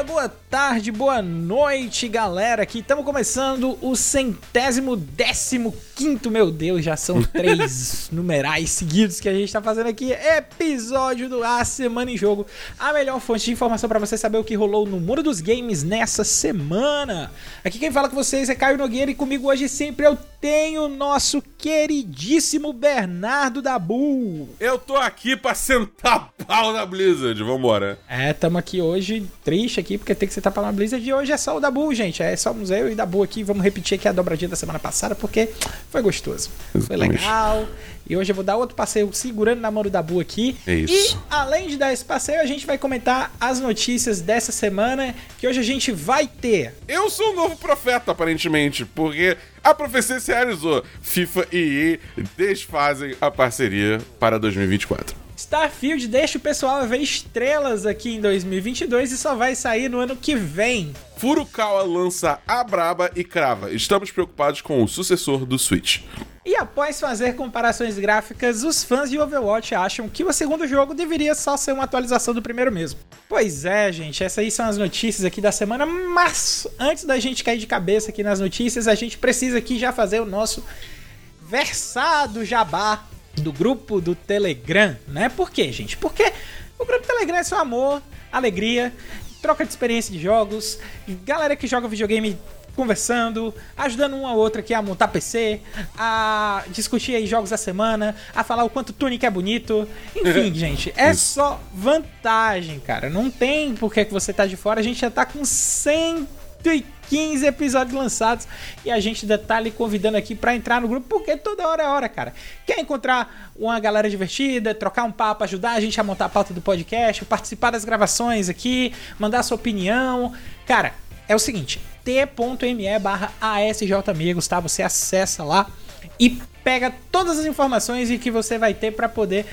dia, boa tarde, boa noite, galera. Aqui estamos começando o centésimo décimo quinto, meu Deus, já são três numerais seguidos que a gente está fazendo aqui. Episódio do A Semana em Jogo, a melhor fonte de informação para você saber o que rolou no mundo dos games nessa semana. Aqui quem fala com vocês é Caio Nogueira e comigo hoje sempre eu tenho o nosso queridíssimo Bernardo Dabu. Eu tô aqui pra sentar pau na Blizzard, vambora. É, tamo aqui hoje triste aqui porque tem que sentar pau na Blizzard e hoje é só o Dabu, gente. É só eu e Dabu aqui. Vamos repetir aqui a dobradinha da semana passada porque foi gostoso. Foi legal. E hoje eu vou dar outro passeio segurando na mão do Dabu aqui. É isso. E além de dar esse passeio, a gente vai comentar as notícias dessa semana que hoje a gente vai ter. Eu sou um novo profeta, aparentemente, porque a profecia se realizou. FIFA e EA desfazem a parceria para 2024. Starfield deixa o pessoal ver estrelas aqui em 2022 e só vai sair no ano que vem. Furukawa lança a braba e crava. Estamos preocupados com o sucessor do Switch. E após fazer comparações gráficas, os fãs de Overwatch acham que o segundo jogo deveria só ser uma atualização do primeiro mesmo. Pois é, gente, essas aí são as notícias aqui da semana, mas antes da gente cair de cabeça aqui nas notícias, a gente precisa aqui já fazer o nosso versado jabá do grupo do Telegram, né? Por quê, gente? Porque o grupo Telegram é só amor, alegria, troca de experiência de jogos, galera que joga videogame conversando, ajudando um ao outro aqui a montar PC, a discutir aí jogos da semana, a falar o quanto o Tunic é bonito. Enfim, gente, é só vantagem, cara. Não tem por que você tá de fora. A gente já tá com 115 episódios lançados e a gente ainda tá lhe convidando aqui para entrar no grupo, porque toda hora é hora, cara. Quer encontrar uma galera divertida, trocar um papo, ajudar a gente a montar a pauta do podcast, participar das gravações aqui, mandar sua opinião. Cara, é o seguinte, t.me barra asjamigos, tá? Você acessa lá e pega todas as informações que você vai ter para poder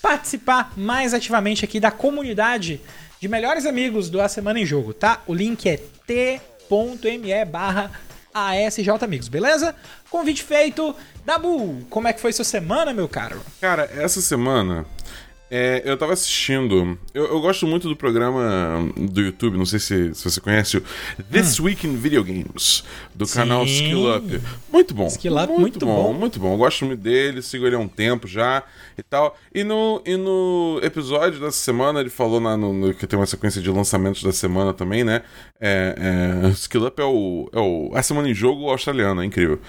participar mais ativamente aqui da comunidade de melhores amigos do A Semana em Jogo, tá? O link é t.me barra asjamigos, beleza? Convite feito. Dabu, como é que foi sua semana, meu caro? Cara, essa semana é, eu tava assistindo. Eu, eu, gosto muito do programa do YouTube, não sei se, se você conhece, o This hum. Week in Video Games, do Sim. canal Skill Up. Muito bom. Skill Up, muito, muito bom, bom, Muito bom. Eu gosto muito dele, sigo ele há um tempo já e tal. E no, e no episódio dessa semana, ele falou na, no, no, que tem uma sequência de lançamentos da semana também, né? É, é, Skill Up é o, é o. A semana em jogo australiano, é incrível.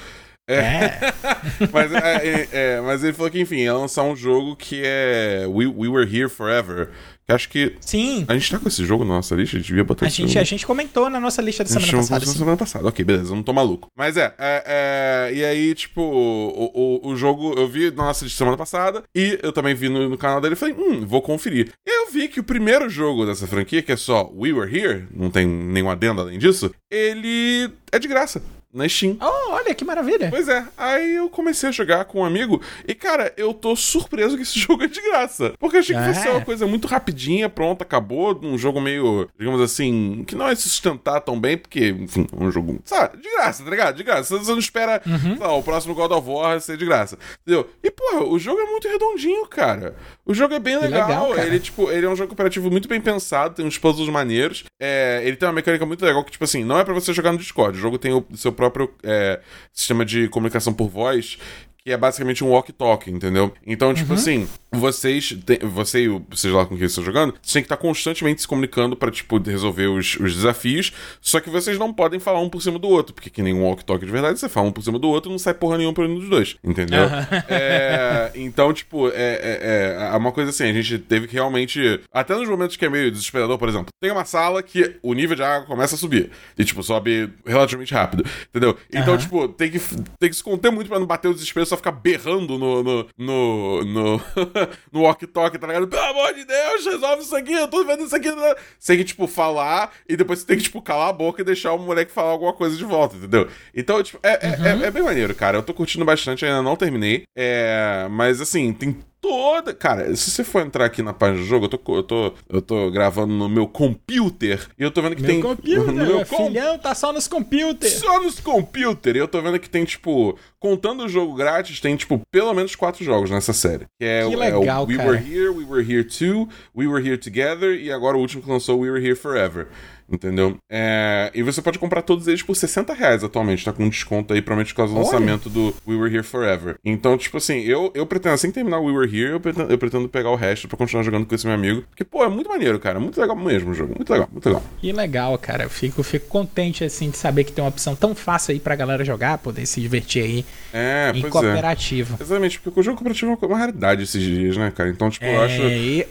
É. é. mas, é, é, é, mas ele falou que, enfim, ia lançar um jogo que é We, We Were Here Forever. Que acho que. Sim. A gente tá com esse jogo na nossa lista, a gente devia botar a gente, A gente comentou na nossa lista da semana passada. Na semana passada, ok, beleza, eu não tô maluco. Mas é, é, e aí, tipo, o, o, o, jogo eu vi na nossa lista semana passada e eu também vi no, no canal dele e falei, hum, vou conferir. E eu vi que o primeiro jogo dessa franquia, que é só We Were Here, não tem nenhum adendo além disso, ele é de graça na Steam. Oh, olha que maravilha. Pois é. Aí eu comecei a jogar com um amigo e, cara, eu tô surpreso que esse jogo é de graça. Porque eu achei que é. fosse uma coisa muito rapidinha, pronto, acabou. Um jogo meio, digamos assim, que não é se sustentar tão bem, porque, enfim, é um jogo, sabe, de graça, tá ligado? De graça. Você não espera, uhum. lá, o próximo God of War ser de graça. Entendeu? E, pô, o jogo é muito redondinho, cara. O jogo é bem legal. legal ele, tipo, ele é um jogo cooperativo muito bem pensado, tem uns puzzles maneiros. É, ele tem uma mecânica muito legal que, tipo assim, não é para você jogar no Discord. O jogo tem o seu próprio próprio é, sistema de comunicação por voz, que é basicamente um walk-talk, entendeu? Então, tipo uhum. assim, vocês, tem, você e o, seja lá com quem você está jogando, vocês têm que estar constantemente se comunicando para tipo, resolver os, os, desafios, só que vocês não podem falar um por cima do outro, porque que nem um walk-talk de verdade, você fala um por cima do outro não sai porra nenhuma por um dos dois, entendeu? Uhum. É, então, tipo, é, é, é, uma coisa assim, a gente teve que realmente, até nos momentos que é meio desesperador, por exemplo, tem uma sala que o nível de água começa a subir, e tipo, sobe relativamente rápido, entendeu? Então, uhum. tipo, tem que, tem que se conter muito para não bater o desespero, só ficar berrando no. no. no. no, no walk-talk, tá ligado? Pelo amor de Deus, resolve isso aqui, eu tô vendo isso aqui. Né? Você tem que, tipo, falar e depois você tem que, tipo, calar a boca e deixar o moleque falar alguma coisa de volta, entendeu? Então, tipo, é, é, é uhum. é, é bem maneiro, cara. Eu tô curtindo bastante, ainda não terminei. É, mas assim, tem toda. Cara, se você for entrar aqui na página do jogo, eu tô, eu tô, eu tô gravando no meu computer e eu tô vendo que meu tem. Computer, no meu com... filhão tá só nos computers. Só nos computers. E eu tô vendo que tem, tipo, contando o jogo grátis, tem, tipo, pelo menos quatro jogos nessa série. Que é, que legal, é o We cara. Were Here, We Were Here Too, We Were Here Together e agora o último que lançou, We Were Here Forever. Entendeu? É, e você pode comprar todos eles por 60 reais atualmente, tá com um desconto aí, provavelmente por causa do Olha. lançamento do We Were Here Forever. Então, tipo assim, eu, eu pretendo, assim que terminar o We Were Here, eu pretendo, eu pretendo pegar o resto pra continuar jogando com esse meu amigo. Porque, pô, é muito maneiro, cara. Muito legal mesmo o jogo. Muito legal, muito legal. Que legal, cara. Eu fico, fico contente, assim, de saber que tem uma opção tão fácil aí pra galera jogar, poder se divertir aí É, em pois cooperativo. é. Exatamente, porque o jogo cooperativo é uma raridade esses dias, né, cara? Então, tipo, É, eu acho.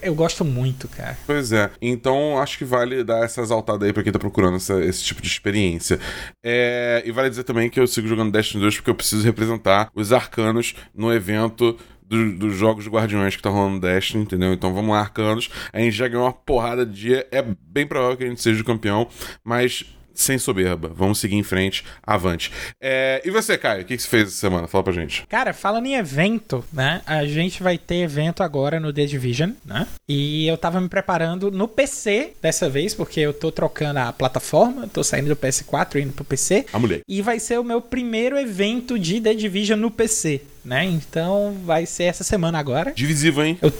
eu gosto muito, cara. Pois é. Então, acho que vale dar essa exaltada aí pra quem tá procurando essa- esse tipo de experiência. É, e vale dizer também que eu sigo jogando Destiny 2 porque eu preciso representar os arcanos no evento do- dos jogos de Guardiões que tá rolando Destiny, entendeu? Então vamos lá, arcanos. A gente já ganhou uma porrada de dia. É bem provável que a gente seja o campeão, mas sem soberba. Vamos seguir em frente, avante. É, e você, Caio, o que, que você fez essa semana? Fala pra gente. Cara, falando em evento, né? A gente vai ter evento agora no The Division, né? E eu tava me preparando no PC dessa vez, porque eu tô trocando a plataforma, tô saindo do PS4 e indo pro PC. A mulher. E vai ser o meu primeiro evento de The Division no PC, né? Então vai ser essa semana agora. Divisivo, hein? Eu-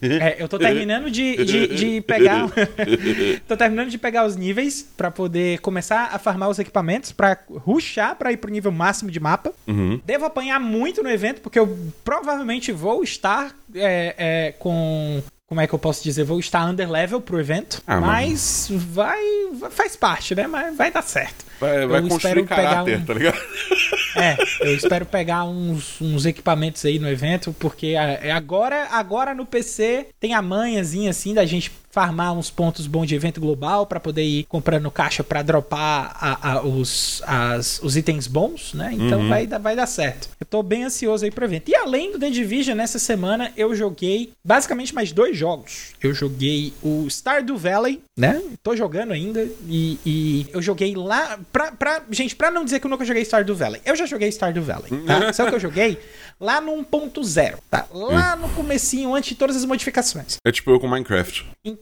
É, eu tô terminando de, de, de pegar. tô terminando de pegar os níveis pra poder começar a farmar os equipamentos, pra rushar pra ir pro nível máximo de mapa. Uhum. Devo apanhar muito no evento, porque eu provavelmente vou estar é, é, com. Como é que eu posso dizer? Vou estar under level pro evento. Ah, mas vai, vai- Faz parte, né? Mas vai dar certo. Vai, vai Eu espero pegar caráter, um- tá ligado? É, eu espero pegar uns, uns equipamentos aí no evento, porque é, agora, agora no PC tem a manhãzinha assim da gente farmar uns pontos bons de evento global pra poder ir comprando caixa pra dropar a- a- os, as- os itens bons, né? Então Uhum. vai, dar- vai dar certo. Eu tô bem ansioso aí pro evento. E além do The Division, nessa semana eu joguei basicamente mais dois jogos. Eu joguei o Stardew Valley, né? Tô jogando ainda e, e eu joguei lá pra, pra... Gente, pra não dizer que eu nunca joguei Stardew Valley, eu já joguei Stardew Valley, tá? Sabe o que eu joguei? Lá no 1.0, tá? Lá no comecinho, antes de todas as modificações. É tipo eu com Minecraft. Então,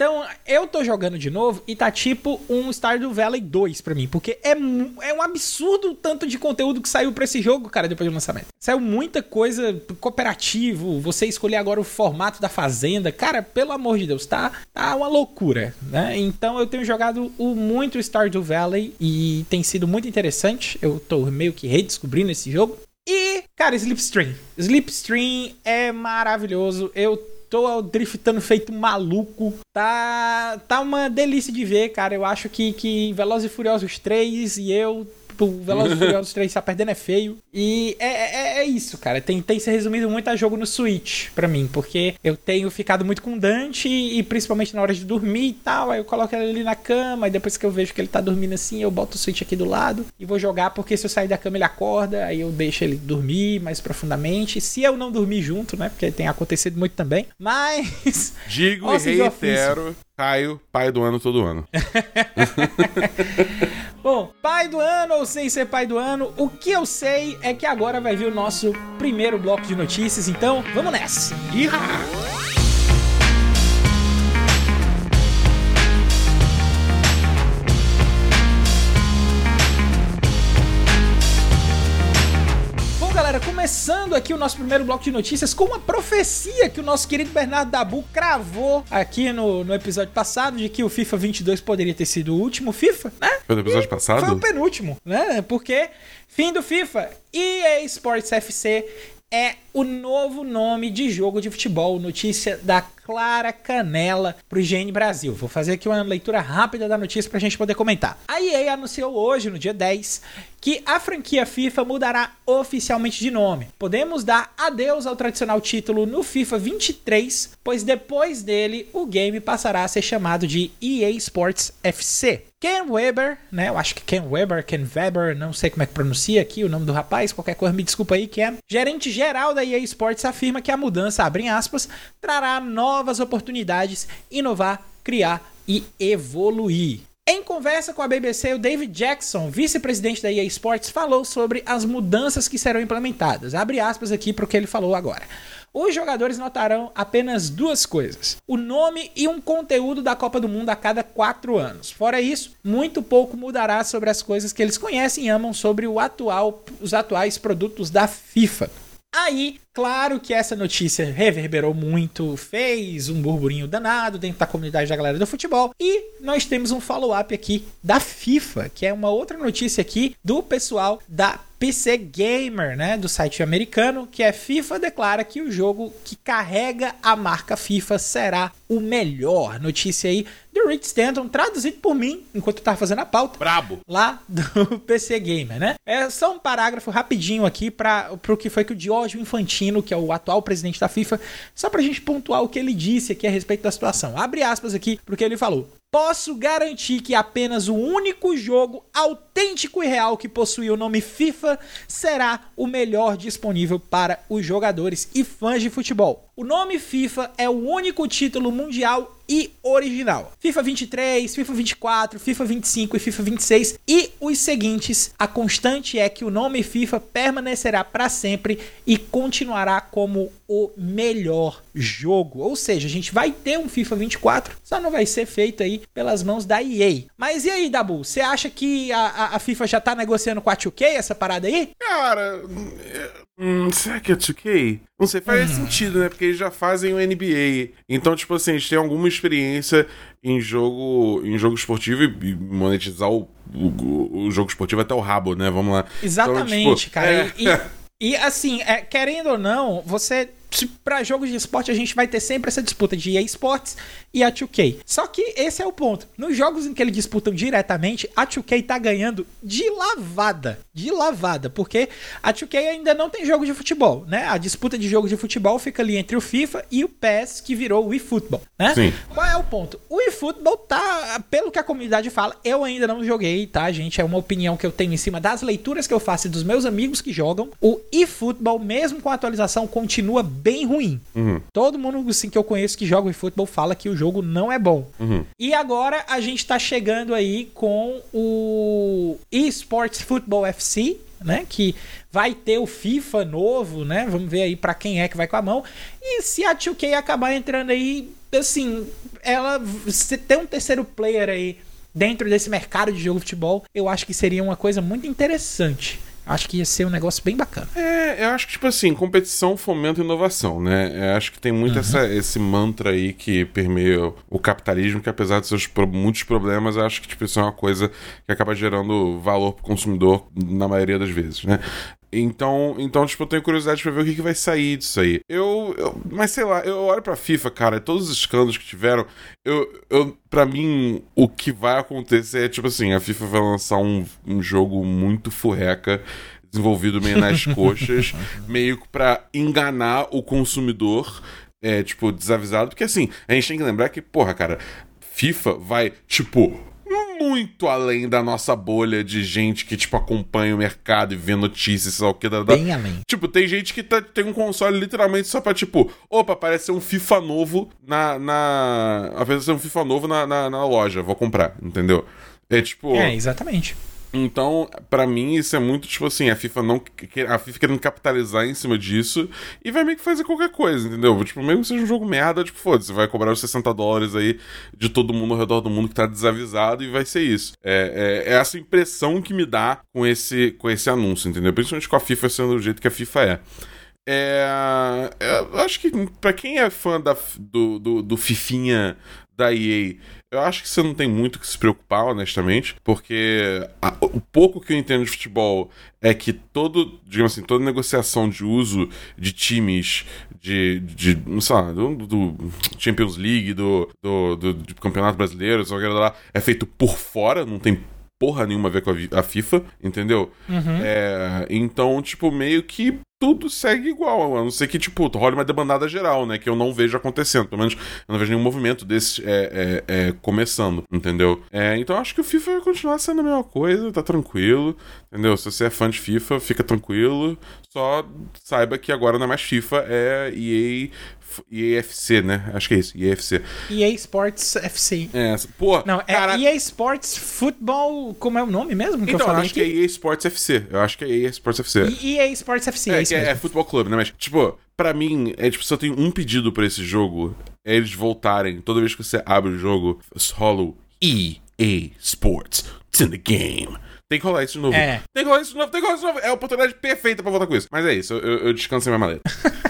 eu tô jogando de novo e tá tipo um Stardew Valley 2 pra mim, porque é, é um absurdo o tanto de conteúdo que saiu pra esse jogo, cara, depois do lançamento. Saiu muita coisa cooperativo, você escolher agora o formato da fazenda, cara, pelo amor de Deus, tá, tá uma loucura, né? Então, eu tenho jogado o, muito Stardew Valley e tem sido muito interessante. Eu tô meio que redescobrindo esse jogo. E, cara, Slipstream. Slipstream é maravilhoso. Eu tô driftando feito maluco. Tá, tá uma delícia de ver, cara. Eu acho que, que Velozes e Furiosos 3 e eu. O Velozes e Furiosos 3 tá perdendo é feio. E é, é, é isso, cara. Tem, tem se resumido muito a jogo no Switch pra mim. Porque eu tenho ficado muito com o Dante e principalmente na hora de dormir e tal. Aí eu coloco ele ali na cama. E depois que eu vejo que ele tá dormindo assim, eu boto o Switch aqui do lado e vou jogar. Porque se eu sair da cama ele acorda. Aí eu deixo ele dormir mais profundamente. Se eu não dormir junto, né? Porque tem acontecido muito também. Mas. Digo e reitero, Caio, pai do ano todo ano. Bom, pai do ano ou sem ser pai do ano, o que eu sei é que agora vai vir o nosso primeiro bloco de notícias, então vamos nessa. Iha! Começando aqui o nosso primeiro bloco de notícias com uma profecia que o nosso querido Bernardo Dabu cravou aqui no, no episódio passado de que o FIFA 22 poderia ter sido o último FIFA, né? Foi do episódio Foi o passado? penúltimo, né? Porque fim do FIFA, EA Sports FC é o novo nome de jogo de futebol. Notícia da Clara Canela pro IGN Brasil. Vou fazer aqui uma leitura rápida da notícia pra gente poder comentar. A EA anunciou hoje, no dia 10, que a franquia FIFA mudará oficialmente de nome. Podemos dar adeus ao tradicional título no FIFA 23, pois depois dele o game passará a ser chamado de EA Sports FC. Ken Weber, né? Eu acho que Ken Weber, Ken Weber, não sei como é que pronuncia aqui o nome do rapaz, qualquer coisa me desculpa aí, Ken. Gerente geral da EA Sports afirma que a mudança, abre aspas, trará novas oportunidades, inovar, criar e evoluir. Em conversa com a BBC, o David Jackson, vice-presidente da EA Sports, falou sobre as mudanças que serão implementadas. Abre aspas aqui para o que ele falou agora. os jogadores notarão apenas duas coisas: o nome e um conteúdo da Copa do Mundo a cada quatro anos. Fora isso, muito pouco mudará sobre as coisas que eles conhecem e amam sobre atual, os atuais produtos da FIFA. Aí, claro que essa notícia reverberou muito, fez um burburinho danado dentro da comunidade da galera do futebol. E nós temos um follow-up aqui da FIFA, que é uma outra notícia aqui do pessoal da PC Gamer, né, do site americano, que é FIFA declara que o jogo que carrega a marca FIFA será o melhor. Notícia aí do Rick Stanton, traduzido por mim, enquanto eu tava fazendo a pauta. Brabo. Lá do PC Gamer, né? É só um parágrafo rapidinho aqui para o que foi que o Giorgio Infantino, que é o atual presidente da FIFA, só pra gente pontuar o que ele disse aqui a respeito da situação. Abre aspas aqui porque ele falou: Posso garantir que apenas o único jogo autêntico e real que possui o nome FIFA será o melhor disponível para os jogadores e fãs de futebol. O nome FIFA é o único título mundial e original. FIFA 23, FIFA 24, FIFA 25 e FIFA 26 e os seguintes. A constante é que o nome FIFA permanecerá para sempre e continuará como o melhor jogo. Ou seja, a gente vai ter um FIFA 24, só não vai ser feito aí pelas mãos da EA. Mas e aí, Dabu? Você acha que a, a, a, FIFA já tá negociando com a 2K essa parada aí? Cara, Hum, será que é 2K? Não sei, faz hum. sentido, né? Porque eles já fazem o NBA. Então, tipo assim, eles têm alguma experiência em jogo em jogo esportivo e monetizar o, o, o jogo esportivo até o rabo, né? Vamos lá. Exatamente, então, tipo, cara. É... E, e, assim, é, querendo ou não, você para jogos de esporte a gente vai ter sempre essa disputa de EA Sports e a 2K. Só que esse é o ponto. Nos jogos em que eles disputam diretamente, a 2K tá ganhando de lavada. De lavada. Porque a 2K ainda não tem jogo de futebol, né? A disputa de jogo de futebol fica ali entre o FIFA e o PES, que virou o eFootball, né? Sim. Qual é o ponto? O eFootball tá, pelo que a comunidade fala, eu ainda não joguei, tá, gente? É uma opinião que eu tenho em cima das leituras que eu faço e dos meus amigos que jogam. O eFootball, mesmo com a atualização, continua bem ruim. Uhum. Todo mundo assim, que eu conheço que joga eFootball fala que o jogo não é bom. Uhum. E agora a gente tá chegando aí com o eSports Football FC, né? Que vai ter o FIFA novo, né? Vamos ver aí para quem é que vai com a mão. E se a 2K acabar entrando aí, assim, ela se ter um terceiro player aí dentro desse mercado de jogo de futebol, eu acho que seria uma coisa muito interessante. Acho que ia ser um negócio bem bacana. É, eu acho que, tipo assim, competição fomenta inovação, né? Eu acho que tem muito uhum. essa, esse mantra aí que permeia o capitalismo, que apesar de seus muitos problemas, eu acho que, tipo, isso é uma coisa que acaba gerando valor pro consumidor na maioria das vezes, né? Então, então, tipo, eu tenho curiosidade pra ver o que, que vai sair disso aí. Eu, eu, Mas sei lá, eu olho pra FIFA, cara, todos os escândalos que tiveram, eu, eu. Pra mim, o que vai acontecer é, tipo assim, a FIFA vai lançar um, um jogo muito furreca desenvolvido meio nas coxas, meio para enganar o consumidor, é, tipo, desavisado. Porque assim, a gente tem que lembrar que, porra, cara, FIFA vai, tipo, muito além da nossa bolha de gente que, tipo, acompanha o mercado e vê notícias, sei lá o que. Da, Bem além. Tipo, tem gente que tá, tem um console literalmente só pra, tipo, opa, apareceu um FIFA novo na. na apareceu um FIFA novo na, na, na loja, vou comprar, entendeu? É tipo. É, exatamente. Então, para mim, isso é muito tipo assim, a FIFA não. A FIFA querendo capitalizar em cima disso e vai meio que fazer qualquer coisa, entendeu? Tipo, mesmo que seja um jogo merda, tipo, foda-se, vai cobrar os 60 dólares aí de todo mundo ao redor do mundo que tá desavisado e vai ser isso. É, é, é essa impressão que me dá com esse, com esse anúncio, entendeu? Principalmente com a FIFA sendo do jeito que a FIFA é. É, eu acho que para quem é fã da, do, do, do Fifinha da EA eu acho que você não tem muito que se preocupar, honestamente, porque a, o pouco que eu entendo de futebol é que todo, digamos assim, toda negociação de uso de times de, de não sei lá, do, do Champions League, do, do, do, do Campeonato Brasileiro, lá, é feito por fora, não tem porra nenhuma a ver com a, FIFA, entendeu? Uhum. É, então, tipo, meio que tudo segue igual, a não ser que, tipo, role uma demandada geral, né? Que eu não vejo acontecendo. Pelo menos eu não vejo nenhum movimento desse é, é, é, começando, entendeu? É, então acho que o FIFA vai continuar sendo a mesma coisa, tá tranquilo, entendeu? Se você é fã de FIFA, fica tranquilo. Só saiba que agora não é mais FIFA, é EA EAFC, né? Acho que é isso, EAFC. EA Sports FC. É, pô, Não, é cara... EA Sports Football, como é o nome mesmo que Então, eu eu acho que aqui? é EA Sports FC. Eu acho que é EA Sports FC. EA Sports FC, é, É, isso que é, é futebol clube, né? Mas, tipo, pra mim, é tipo, se eu tenho um pedido pra esse jogo, é eles voltarem, toda vez que você abre o jogo, rolo EA Sports. It's in the game. Tem que rolar isso de novo. É. Tem que rolar isso de novo, tem que rolar isso de novo. É a oportunidade perfeita pra voltar com isso. Mas é isso, eu, eu, eu descansei minha maleta.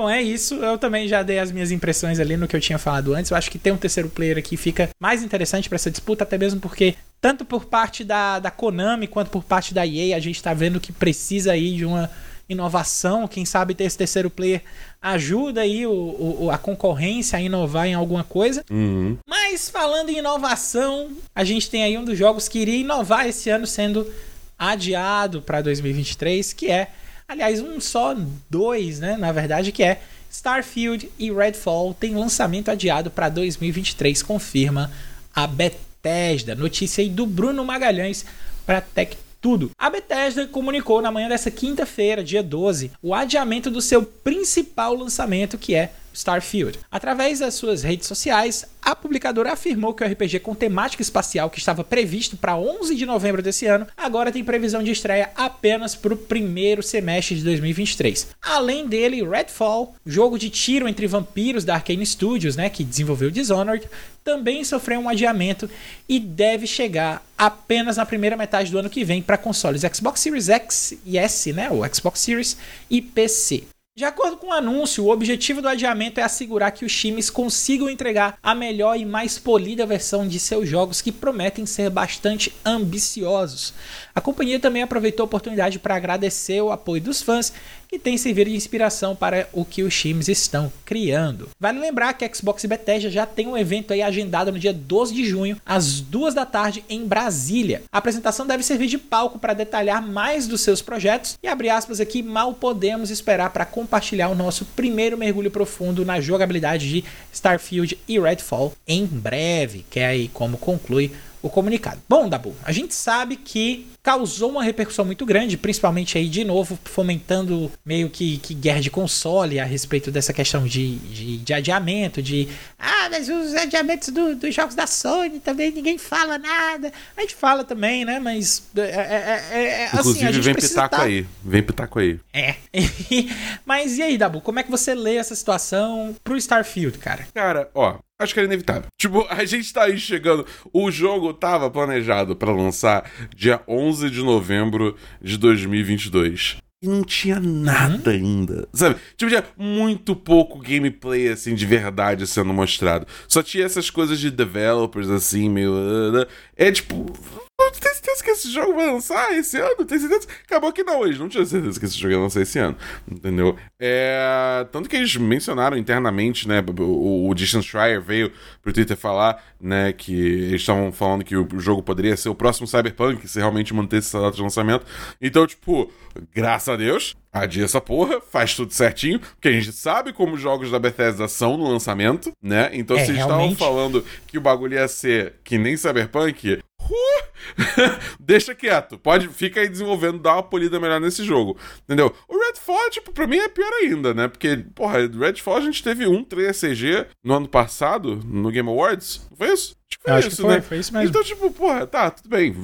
Bom, é isso. Eu também já dei as minhas impressões ali no que eu tinha falado antes. Eu acho que ter um terceiro player aqui fica mais interessante pra essa disputa, até mesmo porque, tanto por parte da, da Konami quanto por parte da EA, a gente tá vendo que precisa aí de uma inovação. Quem sabe ter esse terceiro player ajuda aí o, o- a concorrência a inovar em alguma coisa. Uhum. Mas falando em inovação, a gente tem aí um dos jogos que iria inovar esse ano sendo adiado para 2023, que é, aliás, um só, dois, né, na verdade, que é Starfield e Redfall tem lançamento adiado para 2023, confirma a Bethesda. Notícia aí do Bruno Magalhães para Tech tudo. A Bethesda comunicou na manhã dessa quinta-feira, dia 12, o adiamento do seu principal lançamento, que é Starfield. Através das suas redes sociais, a publicadora afirmou que o RPG com temática espacial que estava previsto para 11 de novembro desse ano, agora tem previsão de estreia apenas para o primeiro semestre de 2023. Além dele, Redfall, jogo de tiro entre vampiros da Arkane Studios, né, que desenvolveu Dishonored, também sofreu um adiamento e deve chegar apenas na primeira metade do ano que vem para consoles Xbox Series X e S, né, o Xbox Series e PC. De acordo com o anúncio, o objetivo do adiamento é assegurar que os times consigam entregar a melhor e mais polida versão de seus jogos que prometem ser bastante ambiciosos. A companhia também aproveitou a oportunidade para agradecer o apoio dos fãs que tem servido de inspiração para o que os times estão criando. Vale lembrar que a Xbox Bethesda já tem um evento aí agendado no dia 12 de junho, às 2 da tarde, em Brasília. A apresentação deve servir de palco para detalhar mais dos seus projetos e, abre aspas aqui, mal podemos esperar para compartilhar o nosso primeiro mergulho profundo na jogabilidade de Starfield e Redfall em breve, que é aí como conclui o comunicado. Bom, Dabu, a gente sabe que causou uma repercussão muito grande, principalmente aí de novo fomentando meio que, que guerra de console a respeito dessa questão de, de, de adiamento, de ah, mas os adiamentos do- dos jogos da Sony também ninguém fala nada. A gente fala também, né? Mas é, é- é- é- assim, a Inclusive, gente vem pitaco tá- aí. Vem pitaco aí. É. Mas e aí, Dabu, como é que você lê essa situação pro Starfield, cara? Cara, ó, acho que era inevitável. Tipo, a gente tá aí chegando. O jogo tava planejado pra lançar dia 11 de novembro de 2022. E não tinha nada ainda. Sabe? Tipo, tinha muito pouco gameplay, assim, de verdade sendo mostrado. Só tinha essas coisas de developers, assim, meio. uh, É tipo. Tem certeza que esse jogo vai lançar esse ano? Tem certeza? Acabou que não, eles não tinham certeza que esse jogo ia lançar esse ano. Entendeu? É... Tanto que eles mencionaram internamente, né? O, o Distance Schreier veio pro Twitter falar, né? Que eles estavam falando que o jogo poderia ser o próximo Cyberpunk, se realmente mantesse essa data de lançamento. Então, tipo, graças a Deus, adia essa porra, faz tudo certinho, porque a gente sabe como os jogos da Bethesda são no lançamento, né? Então, É, se eles estavam falando que o bagulho ia ser que nem Cyberpunk, deixa quieto. Pode, fica aí desenvolvendo, dá uma polida melhor nesse jogo. Entendeu? O Redfall, tipo, pra mim é pior ainda, né? Porque, porra, Redfall a gente teve um 3 CG no ano passado, no Game Awards. Não foi isso? Eu acho isso, que foi, né? foi isso mesmo. Então, tipo, porra, tá, tudo bem.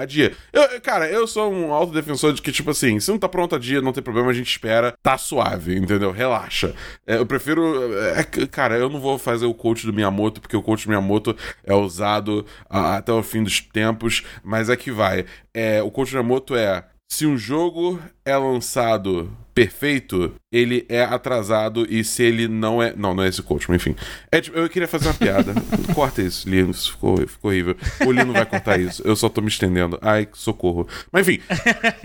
Adia. Eu, cara, eu sou um autodefensor de que, tipo assim, se não tá pronto a dia, não tem problema, a gente espera, tá suave, entendeu? Relaxa. É, eu prefiro. é, que, cara, eu não vou fazer o coach do Miyamoto, porque o coach do Miyamoto é usado ah, até o fim dos tempos, mas é que vai. É, o coach do Miyamoto é. Se um jogo é lançado perfeito, ele é atrasado e se ele não é. Não, não é esse coach, mas enfim. É, tipo, eu queria fazer uma piada. Corta isso, Lino, isso ficou, ficou horrível. O Lino vai cortar isso. Eu só tô me estendendo. Ai, socorro. Mas enfim,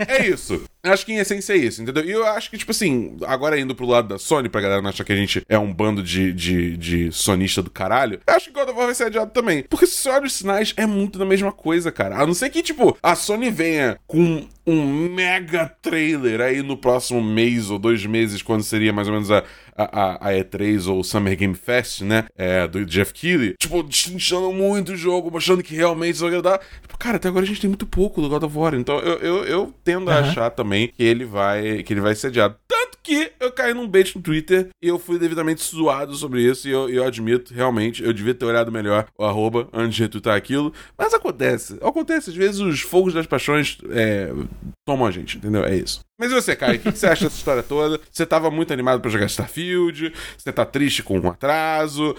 é isso. Acho que em essência é isso, entendeu? E eu acho que, tipo assim, agora indo pro lado da Sony, pra galera não achar que a gente é um bando de, de, de sonista do caralho, eu acho que God of War vai ser adiado também. Porque se você olha os sinais, é muito da mesma coisa, cara. A não ser que, tipo, a Sony venha com um mega trailer aí no próximo mês ou dois meses, quando seria mais ou menos a, a, a E3 ou Summer Game Fest, né? É, do Jeff Keighley. Tipo, destrinchando muito o jogo, mostrando que realmente isso vai agradar. Tipo, cara, até agora a gente tem muito pouco do God of War. Então eu, eu, eu tendo a Aham. achar também que ele vai que ele vai ser adiado. Tanto que eu caí num bait no Twitter e eu fui devidamente zoado sobre isso. E eu, eu admito, realmente, eu devia ter olhado melhor o arroba antes de retweetar aquilo. Mas acontece. Acontece. Às vezes os fogos das paixões é, tomam a gente, entendeu? É isso. Mas e você, Kai? O que você acha dessa história toda? Você tava muito animado para jogar Starfield? Você tá triste com um atraso?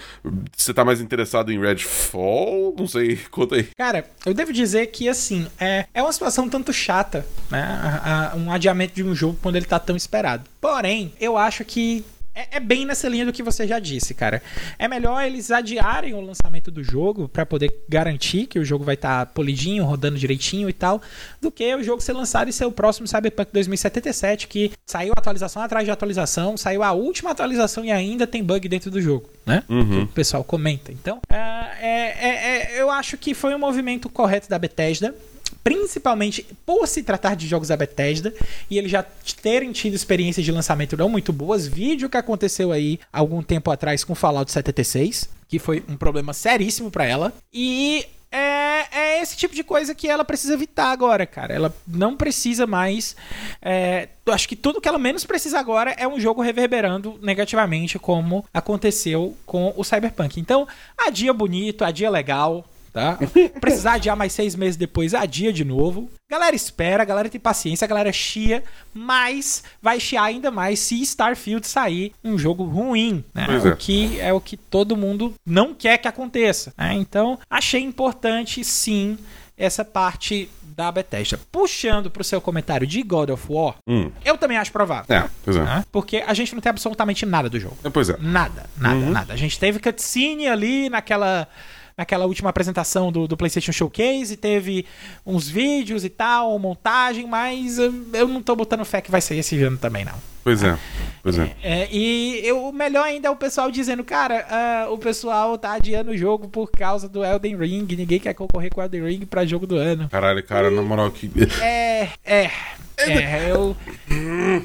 Você tá mais interessado em Redfall? Não sei, conta aí. Cara, eu devo dizer que, assim, é, é uma situação tanto chata, né? Um adiamento de um jogo quando ele tá tão esperado. Porém, eu acho que é, é, bem nessa linha do que você já disse, cara. É melhor eles adiarem o lançamento do jogo para poder garantir que o jogo vai estar tá polidinho, rodando direitinho e tal, do que o jogo ser lançado e ser o próximo Cyberpunk 2077, que saiu atualização atrás de atualização, saiu a última atualização e ainda tem bug dentro do jogo, né? Uhum. o pessoal comenta. Então, é, é, é, eu acho que foi um movimento correto da Bethesda principalmente por se tratar de jogos da Bethesda e eles já terem tido experiências de lançamento não muito boas. Vídeo que aconteceu aí algum tempo atrás com Fallout 76, que foi um problema seríssimo para ela. E é, é, esse tipo de coisa que ela precisa evitar agora, cara. Ela não precisa mais. É, acho que tudo que ela menos precisa agora é um jogo reverberando negativamente, como aconteceu com o Cyberpunk. Então, a dia bonito, a dia legal, tá? Precisar adiar mais seis meses depois, adia de novo. Galera espera, galera tem paciência, galera chia, mas vai chiar ainda mais se Starfield sair um jogo ruim, né? É. O que é o que todo mundo não quer que aconteça. Né? Então, achei importante sim essa parte da Bethesda. Puxando pro seu comentário de God of War, hum. eu também acho provável. É, pois é. Né? Porque a gente não tem absolutamente nada do jogo. É, pois é. Nada, nada, uhum. nada. A gente teve cutscene ali naquela naquela última apresentação do, do PlayStation Showcase, teve uns vídeos e tal, montagem, mas eu não tô botando fé que vai sair esse ano também, não. Pois é, pois é. é, é e o melhor ainda é o pessoal dizendo, cara, uh, o pessoal tá adiando o jogo por causa do Elden Ring, ninguém quer concorrer com o Elden Ring pra jogo do ano. Caralho, cara, e... na moral que. É, é. É, eu,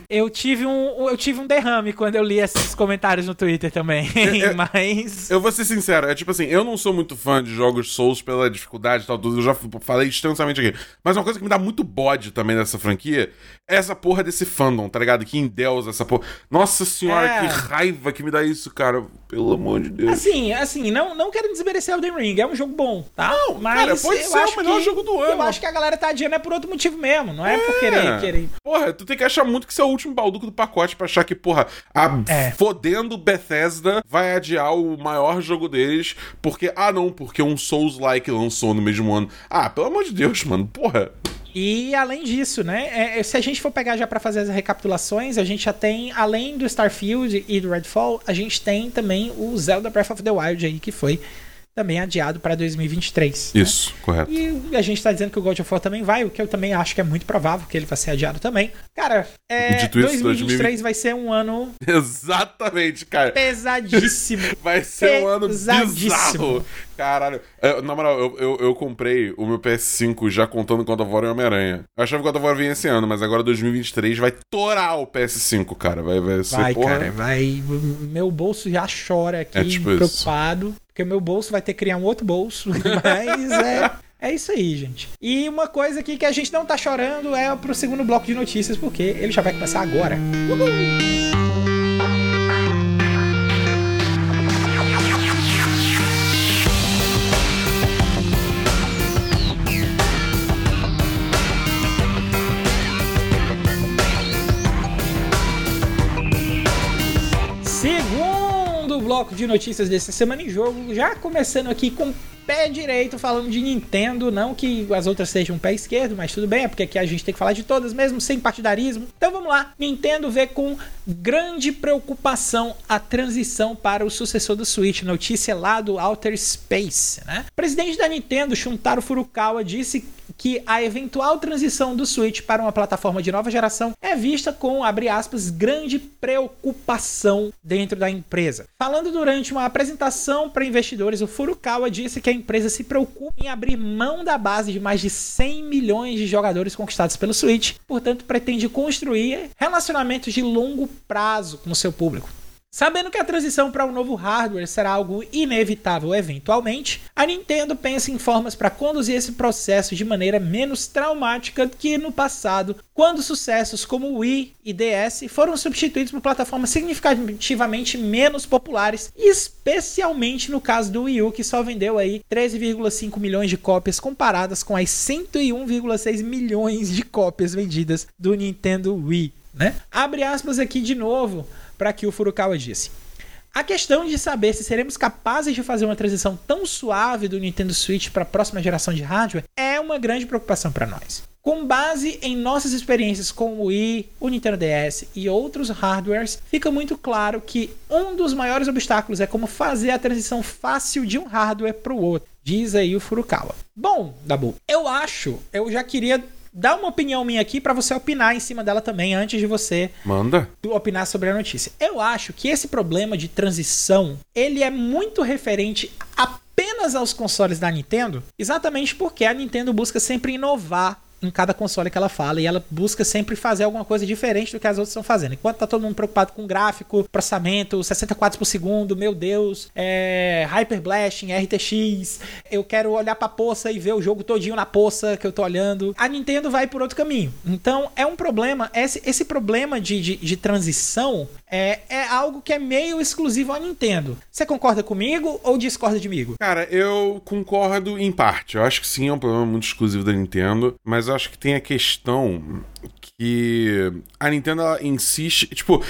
eu tive um eu tive um derrame quando eu li esses comentários no Twitter também, é, mas eu vou ser sincero, é tipo assim, eu não sou muito fã de jogos Souls pela dificuldade e tal, eu já falei extensamente aqui. Mas uma coisa que me dá muito bode também dessa franquia é essa porra desse fandom, tá ligado? Que endeusa essa porra. Nossa senhora, é. que raiva que me dá isso, cara. Pelo amor de Deus. Assim, assim, não, não quero desmerecer Elden Ring, é um jogo bom, tá? Não, mas cara, pode ser o melhor que, jogo do ano. Eu acho que a galera tá adiando é por outro motivo mesmo, não é, é. por querer querer. Porra, tu tem que achar muito que isso é o último balduco do pacote pra achar que, porra, a é. fodendo Bethesda vai adiar o maior jogo deles porque, ah não, porque um Souls-like lançou no mesmo ano. Ah, pelo amor de Deus, mano, porra. E além disso, né? É, é se a gente for pegar já para fazer as recapitulações, a gente já tem, além do Starfield e do Redfall, a gente tem também o Zelda Breath of the Wild aí, que foi também adiado para 2023. Né? Isso, né? correto. E a gente está dizendo que o God of War também vai, o que eu também acho que é muito provável que ele vai ser adiado também. Cara, é, Dito 2023 2020... vai ser um ano. Exatamente, cara. Pesadíssimo. vai ser um ano bizarro. Caralho. É, na moral, eu, eu, eu, comprei o meu PS5 já contando God of War e Homem-Aranha. Eu achava que God of War vinha esse ano, mas agora 2023 vai torar o PS5 cara. Vai, vai ser, Vai, porra... cara, vai. Meu bolso já chora aqui, é tipo preocupado. Isso. Porque meu bolso vai ter que criar um outro bolso. Mas é. É isso aí, gente. E uma coisa aqui que a gente não tá chorando é pro segundo bloco de notícias, porque ele já vai começar agora. Uhul! Bloco de notícias dessa semana em jogo, já começando aqui com pé direito falando de Nintendo, não que as outras sejam pé esquerdo, mas tudo bem, é porque aqui a gente tem que falar de todas mesmo, sem partidarismo. Então vamos lá, Nintendo vê com grande preocupação a transição para o sucessor do Switch, notícia lá do Outer Space, né? O presidente da Nintendo, Shuntaro Furukawa, disse que a eventual transição do Switch para uma plataforma de nova geração é vista com, abre aspas, grande preocupação dentro da empresa. Falando durante uma apresentação para investidores, o Furukawa disse que a empresa se preocupa em abrir mão da base de mais de 100 milhões de jogadores conquistados pelo Switch, portanto, pretende construir relacionamentos de longo prazo com o seu público. Sabendo que a transição para um novo hardware será algo inevitável eventualmente, a Nintendo pensa em formas para conduzir esse processo de maneira menos traumática que no passado, quando sucessos como Wii e DS foram substituídos por plataformas significativamente menos populares, especialmente no caso do Wii U, que só vendeu aí 13,5 milhões de cópias comparadas com as 101,6 milhões de cópias vendidas do Nintendo Wii. Né? Abre aspas aqui de novo para que o Furukawa disse. A questão de saber se seremos capazes de fazer uma transição tão suave do Nintendo Switch para a próxima geração de hardware é uma grande preocupação para nós. Com base em nossas experiências com o Wii, o Nintendo DS e outros hardwares, fica muito claro que um dos maiores obstáculos é como fazer a transição fácil de um hardware para o outro, diz aí o Furukawa. Bom, Dabu, eu acho, eu já queria dar uma opinião minha aqui para você opinar em cima dela também antes de você manda opinar sobre a notícia. Eu acho que esse problema de transição, ele é muito referente apenas aos consoles da Nintendo, exatamente porque a Nintendo busca sempre inovar em cada console que ela fala e ela busca sempre fazer alguma coisa diferente do que as outras estão fazendo. Enquanto tá todo mundo preocupado com gráfico, processamento, 60 quadros por segundo, meu Deus, é, Hyper Blasting, RTX, eu quero olhar pra poça e ver o jogo todinho na poça que eu tô olhando. A Nintendo vai por outro caminho. Então é um problema, esse, esse problema de, de, de transição é, é algo que é meio exclusivo à Nintendo. Você concorda comigo ou discorda de mim? Cara, eu concordo em parte. Eu acho que sim, é um problema muito exclusivo da Nintendo, mas eu acho que tem a questão que a Nintendo insiste. Tipo,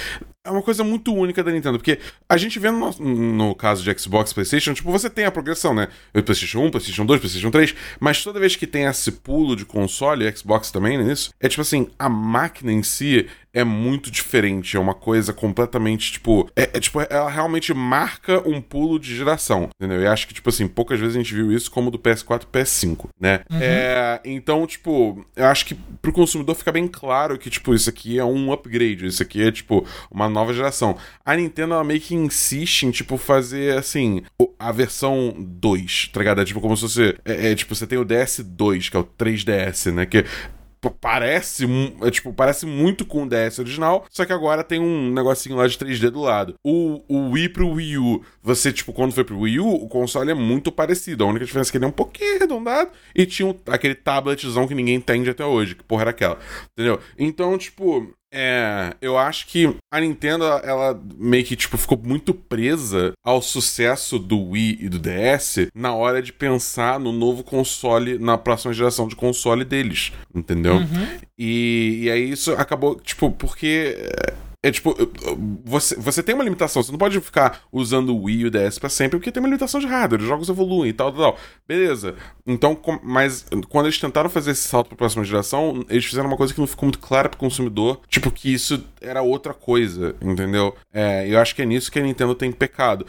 é uma coisa muito única da Nintendo, porque a gente vê no, no caso de Xbox PlayStation, tipo, você tem a progressão, né? PlayStation 1, PlayStation 2, PlayStation 3, mas toda vez que tem esse pulo de console, Xbox também, né, nisso, é tipo assim, a máquina em si é muito diferente, é uma coisa completamente, tipo, é, é, tipo, ela realmente marca um pulo de geração, entendeu? E acho que, tipo assim, poucas vezes a gente viu isso como do PS4 e PS5, né? Uhum. É, então, tipo, eu acho que pro consumidor fica bem claro que, tipo, isso aqui é um upgrade, isso aqui é, tipo, uma nova geração. A Nintendo, ela meio que insiste em, tipo, fazer, assim, a versão 2, tá ligado? É, tipo, como se fosse, é, é tipo, você tem o DS2, que é o 3DS, né? Que parece, é, tipo, parece muito com o DS original, só que agora tem um negocinho lá de 3D do lado. O, o Wii pro Wii U, você, tipo, quando foi pro Wii U, o console é muito parecido. A única diferença é que ele é um pouquinho arredondado e tinha um, aquele tabletzão que ninguém entende até hoje. Que porra era aquela? Entendeu? Então, tipo, é, eu acho que a Nintendo, ela meio que, tipo, ficou muito presa ao sucesso do Wii e do DS na hora de pensar no novo console, na próxima geração de console deles, entendeu? Uhum. E, e aí isso acabou, tipo, porque é tipo, você, você tem uma limitação, você não pode ficar usando o Wii e o DS pra sempre, porque tem uma limitação de hardware, os jogos evoluem e tal, tal, tal. Beleza. Então, com, mas quando eles tentaram fazer esse salto pra próxima geração, eles fizeram uma coisa que não ficou muito clara pro consumidor, tipo, que isso era outra coisa, entendeu? É, eu acho que é nisso que a Nintendo tem pecado.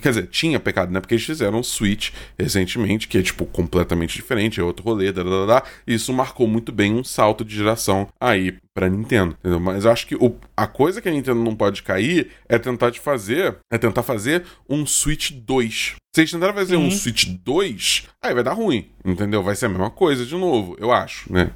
Quer dizer, tinha pecado, né? Porque eles fizeram um Switch recentemente, que é, tipo, completamente diferente, é outro rolê, da, da, da, e isso marcou muito bem um salto de geração aí pra Nintendo, entendeu? Mas eu acho que o, a coisa que a Nintendo não pode cair é tentar de fazer, é tentar fazer um Switch 2. Se eles tentarem fazer um Switch 2, aí vai dar ruim, entendeu? Vai ser a mesma coisa de novo, eu acho, né?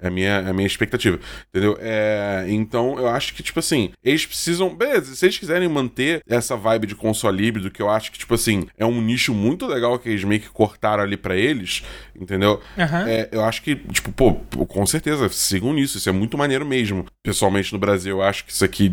É a minha, é a minha expectativa, entendeu? É, então, eu acho que, tipo assim, eles precisam. Beleza, se eles quiserem manter essa vibe de console híbrido, que eu acho que, tipo assim, é um nicho muito legal que eles meio que cortaram ali para eles, entendeu? Uhum. É, eu acho que, tipo, pô, com certeza, sigam nisso, isso é muito maneiro mesmo. Pessoalmente, no Brasil, eu acho que isso aqui.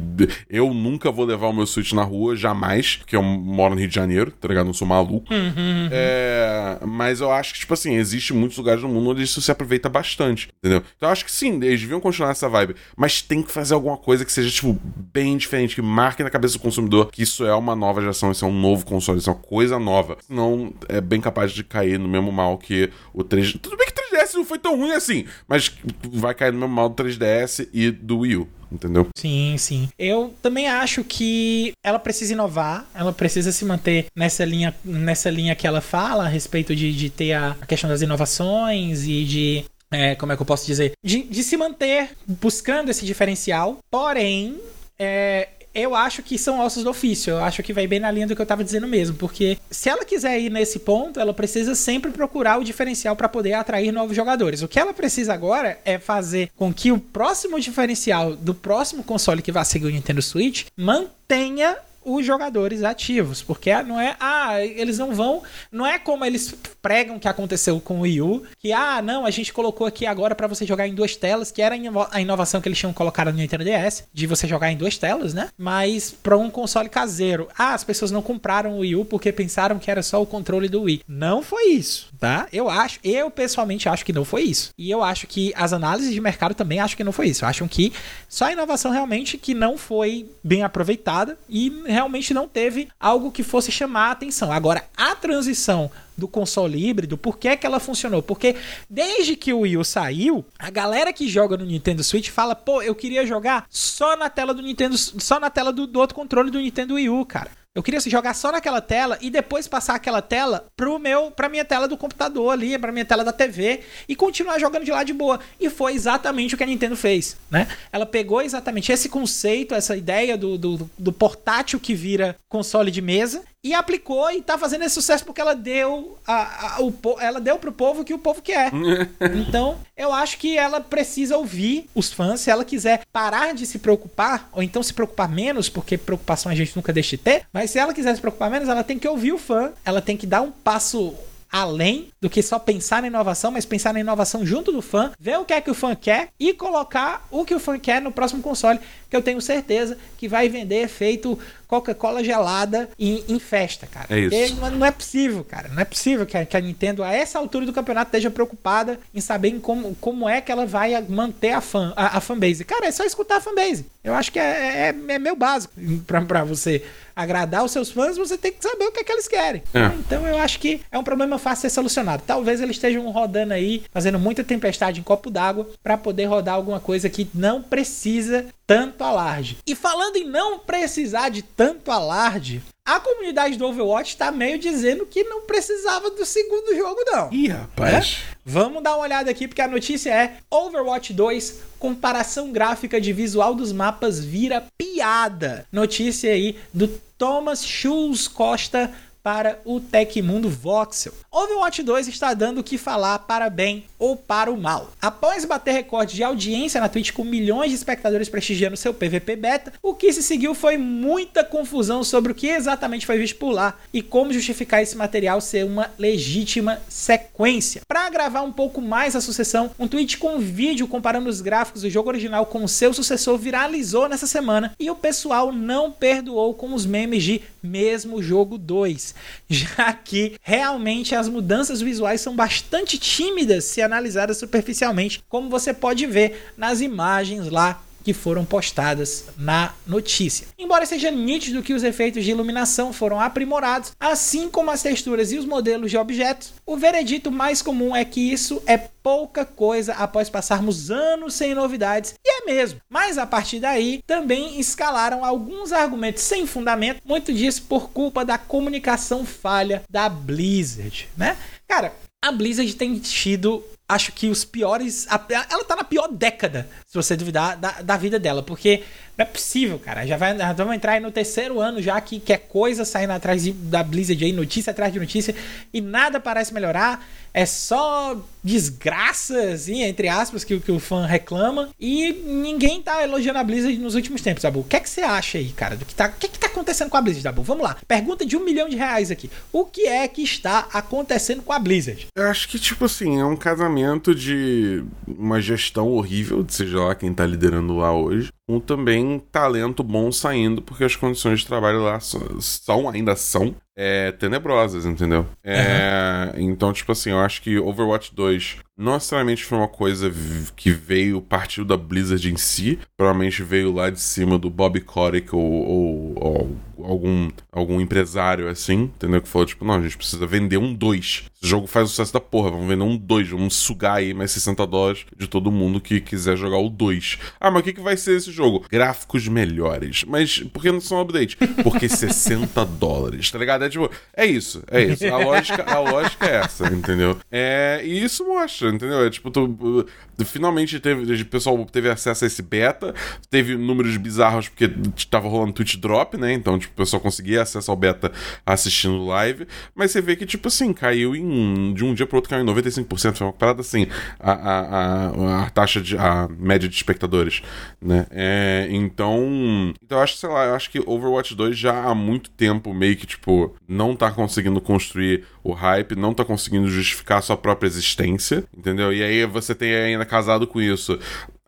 Eu nunca vou levar o meu Switch na rua, jamais, porque eu moro no Rio de Janeiro, tá ligado? Sou maluco. Uhum, uhum. É, mas eu acho que, tipo assim, existe muitos lugares no mundo onde isso se aproveita bastante, entendeu? Então eu acho que sim, eles deviam continuar nessa vibe. Mas tem que fazer alguma coisa que seja, tipo, bem diferente, que marque na cabeça do consumidor que isso é uma nova geração, isso é um novo console, isso é uma coisa nova. Senão é bem capaz de cair no mesmo mal que o 3 Tudo bem que o 3DS não foi tão ruim assim, mas vai cair no mesmo mal do 3DS e do Wii U entendeu? Sim, sim. Eu também acho que ela precisa inovar, ela precisa se manter nessa linha, nessa linha que ela fala a respeito de, de ter a, questão das inovações e de é, como é que eu posso dizer? De, de, se manter buscando esse diferencial. Porém, é, eu acho que são ossos do ofício. Eu acho que vai bem na linha do que eu tava dizendo mesmo. Porque se ela quiser ir nesse ponto, ela precisa sempre procurar o diferencial para poder atrair novos jogadores. O que ela precisa agora é fazer com que o próximo diferencial do próximo console que vai seguir o Nintendo Switch mantenha os jogadores ativos, porque não é, ah, eles não vão, não é como eles pregam que aconteceu com o Wii U, que ah, não, a gente colocou aqui agora para você jogar em duas telas, que era a inovação que eles tinham colocado no Nintendo DS, de você jogar em duas telas, né? Mas para um console caseiro. Ah, as pessoas não compraram o Wii U porque pensaram que era só o controle do Wii. Não foi isso, tá? Eu acho, eu pessoalmente acho que não foi isso. E eu acho que as análises de mercado também acham que não foi isso. Acham que só a inovação realmente que não foi bem aproveitada e realmente não teve algo que fosse chamar a atenção. Agora, a transição do console híbrido, por que, que ela funcionou? Porque desde que o Wii U saiu, a galera que joga no Nintendo Switch fala, pô, eu queria jogar só na tela do Nintendo, só na tela do, do outro controle do Nintendo Wii U, cara. Eu queria jogar só naquela tela e depois passar aquela tela pro meu, pra minha tela do computador ali, pra minha tela da TV e continuar jogando de lá de boa. E foi exatamente o que a Nintendo fez, né? Ela pegou exatamente esse conceito, essa ideia do, do, do portátil que vira console de mesa e aplicou e tá fazendo esse sucesso porque ela deu a, a, o, ela deu pro povo o que o povo quer. então, eu acho que ela precisa ouvir os fãs se ela quiser parar de se preocupar ou então se preocupar menos, porque preocupação a gente nunca deixa de ter, mas se ela quiser se preocupar menos, ela tem que ouvir o fã, ela tem que dar um passo além do que só pensar na inovação, mas pensar na inovação junto do fã, ver o que é que o fã quer e colocar o que o fã quer no próximo console, que eu tenho certeza que vai vender feito Coca-Cola gelada em, em, festa, cara. É isso. Não, não, é possível, cara. Não é possível que a, que a, Nintendo, a essa altura do campeonato, esteja preocupada em saber em como, como é que ela vai manter a, fan, a, a fanbase. Cara, é só escutar a fanbase. Eu acho que é, é, é meio básico pra, pra você agradar os seus fãs, você tem que saber o que é que eles querem. É. Então eu acho que é um problema fácil de ser solucionado. Talvez eles estejam rodando aí, fazendo muita tempestade em copo d'água, para poder rodar alguma coisa que não precisa tanto alarde. E falando em não precisar de tanto alarde, a comunidade do Overwatch tá meio dizendo que não precisava do segundo jogo, não. Ih, rapaz. É? Vamos dar uma olhada aqui, porque a notícia é: Overwatch 2, comparação gráfica de visual dos mapas vira piada. Notícia aí do Thomas Schulz Costa para o Tecmundo Voxel. Overwatch 2 está dando o que falar para bem ou para o mal. Após bater recorde de audiência na Twitch com milhões de espectadores prestigiando seu PVP beta, o que se seguiu foi muita confusão sobre o que exatamente foi visto por lá e como justificar esse material ser uma legítima sequência. Para gravar um pouco mais a sucessão, um tweet com um vídeo comparando os gráficos do jogo original com o seu sucessor viralizou nessa semana e o pessoal não perdoou com os memes de mesmo jogo 2, já que realmente as mudanças visuais são bastante tímidas se analisadas superficialmente, como você pode ver nas imagens lá que foram postadas na notícia. Embora seja nítido que os efeitos de iluminação foram aprimorados, assim como as texturas e os modelos de objetos, o veredito mais comum é que isso é pouca coisa após passarmos anos sem novidades, e é mesmo. Mas a partir daí também escalaram alguns argumentos sem fundamento, muito disso por culpa da comunicação falha da Blizzard, né? Cara, a Blizzard tem tido acho que os piores. Ela tá na pior década, se você duvidar, da, da vida dela. Porque não é possível, cara. Já, vai, já vamos entrar aí no terceiro ano já que, que é coisa saindo atrás de, da Blizzard aí, notícia atrás de notícia, e nada parece melhorar. É só desgraça, assim, entre aspas, que, que o fã reclama. E ninguém tá elogiando a Blizzard nos últimos tempos, Dabu. O que é que você acha aí, cara? Do que tá, o que é que tá acontecendo com a Blizzard, Dabu? Vamos lá. Pergunta de um milhão de reais aqui. O que é que está acontecendo com a Blizzard? Eu acho que, tipo assim, é um casamento de uma gestão horrível, seja lá quem tá liderando lá hoje, com também talento bom saindo, porque as condições de trabalho lá são, ainda são, é, tenebrosas, entendeu? É, uhum. Então, tipo assim, eu acho que Overwatch 2 não necessariamente foi uma coisa que veio, partiu da Blizzard em si, provavelmente veio lá de cima do Bob Kotick ou, ou, ou algum, algum empresário assim, entendeu? Que falou, tipo, não, a gente precisa vender um 2. Esse jogo faz o sucesso da porra, vamos vender um 2, vamos sugar aí mais 60 dólares de todo mundo que quiser jogar o 2. Ah, mas o que, que vai ser esse jogo? Gráficos melhores. Mas por que não são update? Porque 60 dólares, tá ligado? ligado? É tipo, é isso, é isso. A lógica, a lógica é essa, entendeu? É, e isso mostra, entendeu? É tipo, tu, finalmente teve, o pessoal teve acesso a esse beta, teve números bizarros porque tava rolando Twitch Drop, né? Então, tipo, o pessoal conseguia acesso ao beta assistindo live, mas você vê que, tipo assim, caiu em. De um dia pro outro caiu em 95%, foi uma parada assim, a, a, a, a taxa de. a média de espectadores, né? É, então. Então, eu acho, sei lá, eu acho que Overwatch 2 já há muito tempo meio que, tipo, não tá conseguindo construir o hype, não tá conseguindo justificar sua própria existência, entendeu? E aí você tem ainda casado com isso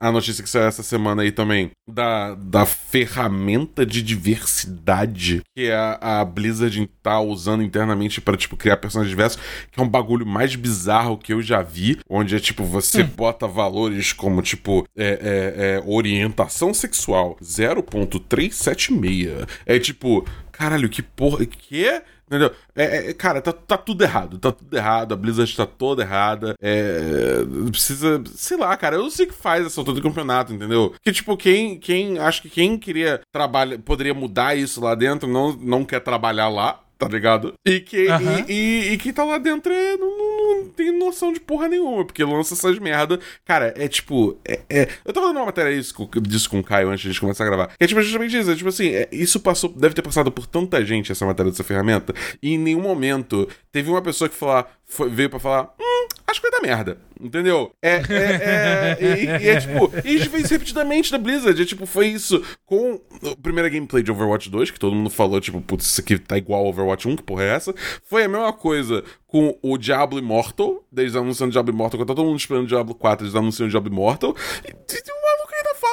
a notícia que saiu essa semana aí também da, da ferramenta de diversidade que a, a Blizzard tá usando internamente para tipo criar personagens diversos, que é um bagulho mais bizarro que eu já vi, onde é tipo você hum. bota valores como tipo é, é, é orientação sexual 0.376. É tipo, caralho, que porra, que é Entendeu? É, é, cara, tá, tá tudo errado. Tá tudo errado. A Blizzard tá toda errada. É, precisa. Sei lá, cara. Eu não sei o que faz essa altura do campeonato, entendeu? Que, tipo, quem. quem acho que quem queria trabalhar. Poderia mudar isso lá dentro, não, não quer trabalhar lá tá ligado? E que, uhum. e, e, e, que tá lá dentro é, não, não, tem noção de porra nenhuma, porque lança essas merda. Cara, é tipo. É, é... Eu tava dando uma matéria disso, disso com o Caio antes de começar a gravar. Que é tipo justamente isso. É, tipo assim, é, isso passou. Deve ter passado por tanta gente essa matéria dessa ferramenta. E em nenhum momento teve uma pessoa que falar, foi, veio pra falar. Hum, acho que vai dar merda. Entendeu? É, é, é, e, e é tipo, e isso fez repetidamente da Blizzard. É tipo, foi isso com a primeira gameplay de Overwatch 2, que todo mundo falou, tipo, putz, isso aqui tá igual Overwatch 1, que porra é essa? Foi a mesma coisa com o Diablo Immortal, desde anunciando Diablo Immortal, quando tá todo mundo esperando Diablo 4, eles anunciando Diablo Immortal. E,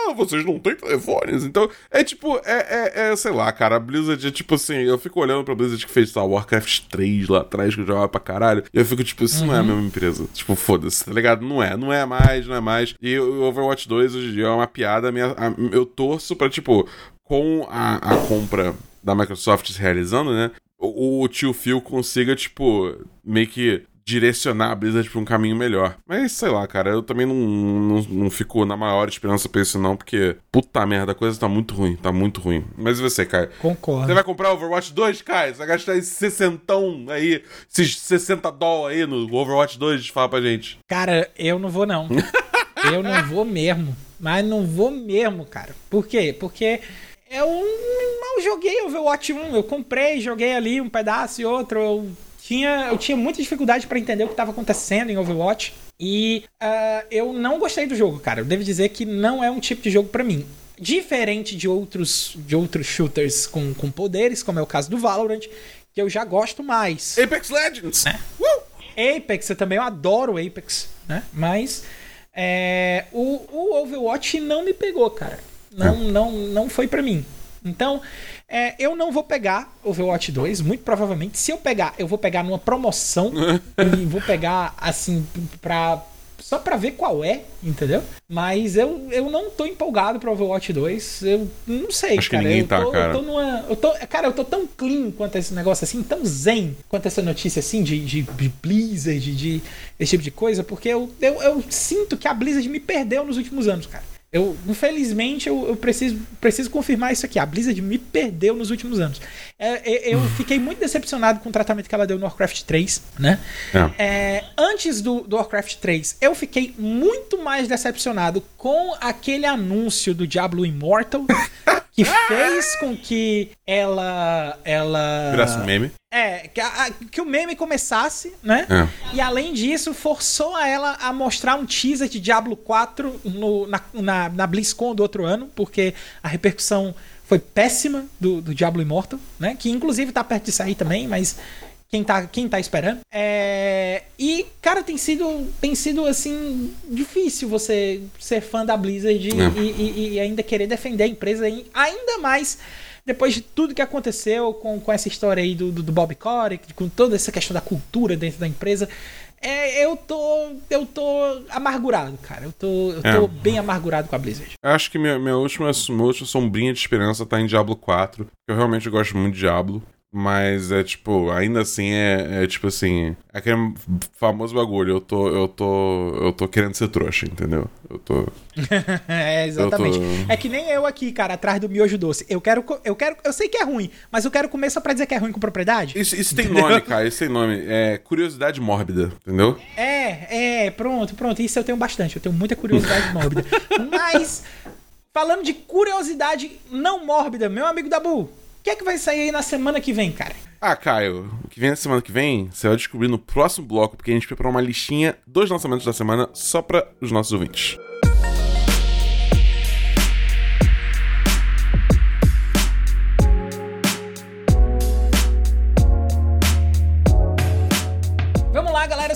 fala, vocês não têm telefones. Então, é tipo, é, é, é, sei lá, cara, a Blizzard é tipo assim, eu fico olhando pra Blizzard que fez, lá, Warcraft 3 lá atrás, que eu jogava pra caralho, e eu fico tipo, isso uhum. não é a uhum. mesma empresa. Tipo, foda-se, tá ligado? Não é, não é mais, não é mais. E o Overwatch 2 hoje em dia é uma piada, minha, a, eu torço pra, tipo, com a, a compra da Microsoft se realizando, né? O, o tio Phil consiga, tipo, meio que direcionar a Blizzard pra um caminho melhor. Mas sei lá, cara, eu também não, não, não fico na maior esperança pra isso, não, porque puta merda, a coisa tá muito ruim, tá muito ruim. Mas e você, Kai? Concordo. Você vai comprar Overwatch 2, Kai? Você vai gastar esses 60 aí, esses 60 dólares aí no Overwatch 2? Fala pra gente. Cara, eu não vou, não. eu não vou mesmo. Mas não vou mesmo, cara. Por quê? Porque eu mal joguei Overwatch 1. Eu comprei, joguei ali um pedaço e outro. Eu tinha, eu tinha muita dificuldade para entender o que estava acontecendo em Overwatch. E uh, eu não gostei do jogo, cara. Eu devo dizer que não é um tipo de jogo para mim. Diferente de outros, de outros shooters com, com poderes, como é o caso do Valorant, que eu já gosto mais. Apex Legends! É. Uh! Apex, eu também eu adoro Apex, né? Mas é, o, o Overwatch não me pegou, cara. Não, é. não, não foi para mim. Então, é, eu não vou pegar Overwatch 2, muito provavelmente. Se eu pegar, eu vou pegar numa promoção e vou pegar assim pra. Só pra ver qual é, entendeu? Mas eu, eu não tô empolgado pra Overwatch 2. Eu não sei, Acho cara. Que ninguém eu, tá, tô, cara. eu tô numa. Eu tô, cara, eu tô tão clean quanto esse negócio assim, tão zen quanto essa notícia assim de, de, de Blizzard, de, de esse tipo de coisa, porque eu, eu, eu sinto que a Blizzard me perdeu nos últimos anos, cara. Eu, infelizmente, eu, eu, preciso, preciso confirmar isso aqui. A Blizzard me perdeu nos últimos anos. É, é, eu fiquei muito decepcionado com o tratamento que ela deu no Warcraft 3, né? É. É, antes do, do, Warcraft 3, eu fiquei muito mais decepcionado com aquele anúncio do Diablo Immortal que fez com que ela. ela Virasse um meme. É, que, a, que, o meme começasse, né? É. E além disso, forçou a ela a mostrar um teaser de Diablo 4 no, na, na, na BlizzCon do outro ano, porque a repercussão foi péssima do, do Diablo Immortal, né? Que inclusive tá perto de sair também, mas quem tá, quem tá esperando. É... E, cara, tem sido, tem sido, assim, difícil você ser fã da Blizzard é. e, e, e, ainda querer defender a empresa ainda mais depois de tudo que aconteceu com, com essa história aí do, do, do Bob Kotick, com toda essa questão da cultura dentro da empresa. É, eu tô. Eu tô amargurado, cara. Eu tô, eu tô é. bem amargurado com a Blizzard. Eu acho que minha, minha, última, minha última sombrinha de esperança tá em Diablo 4. Eu realmente gosto muito de Diablo. Mas é tipo, ainda assim é, é tipo assim, é aquele famoso bagulho, eu tô, eu tô, eu tô querendo ser trouxa, entendeu? Eu tô É, exatamente. Tô... É que nem eu aqui, cara, atrás do miojo doce. Eu quero eu quero, eu sei que é ruim, mas eu quero comer só pra dizer que é ruim com propriedade. Isso, isso tem nome, cara, isso tem nome, é curiosidade mórbida, entendeu? É, é, pronto, pronto, isso eu tenho bastante, eu tenho muita curiosidade mórbida. Mas falando de curiosidade não mórbida, meu amigo Dabu, o que é que vai sair aí na semana que vem, cara? Ah, Caio, o que vem na semana que vem, você vai descobrir no próximo bloco, porque a gente preparou uma listinha dos lançamentos da semana só para os nossos ouvintes.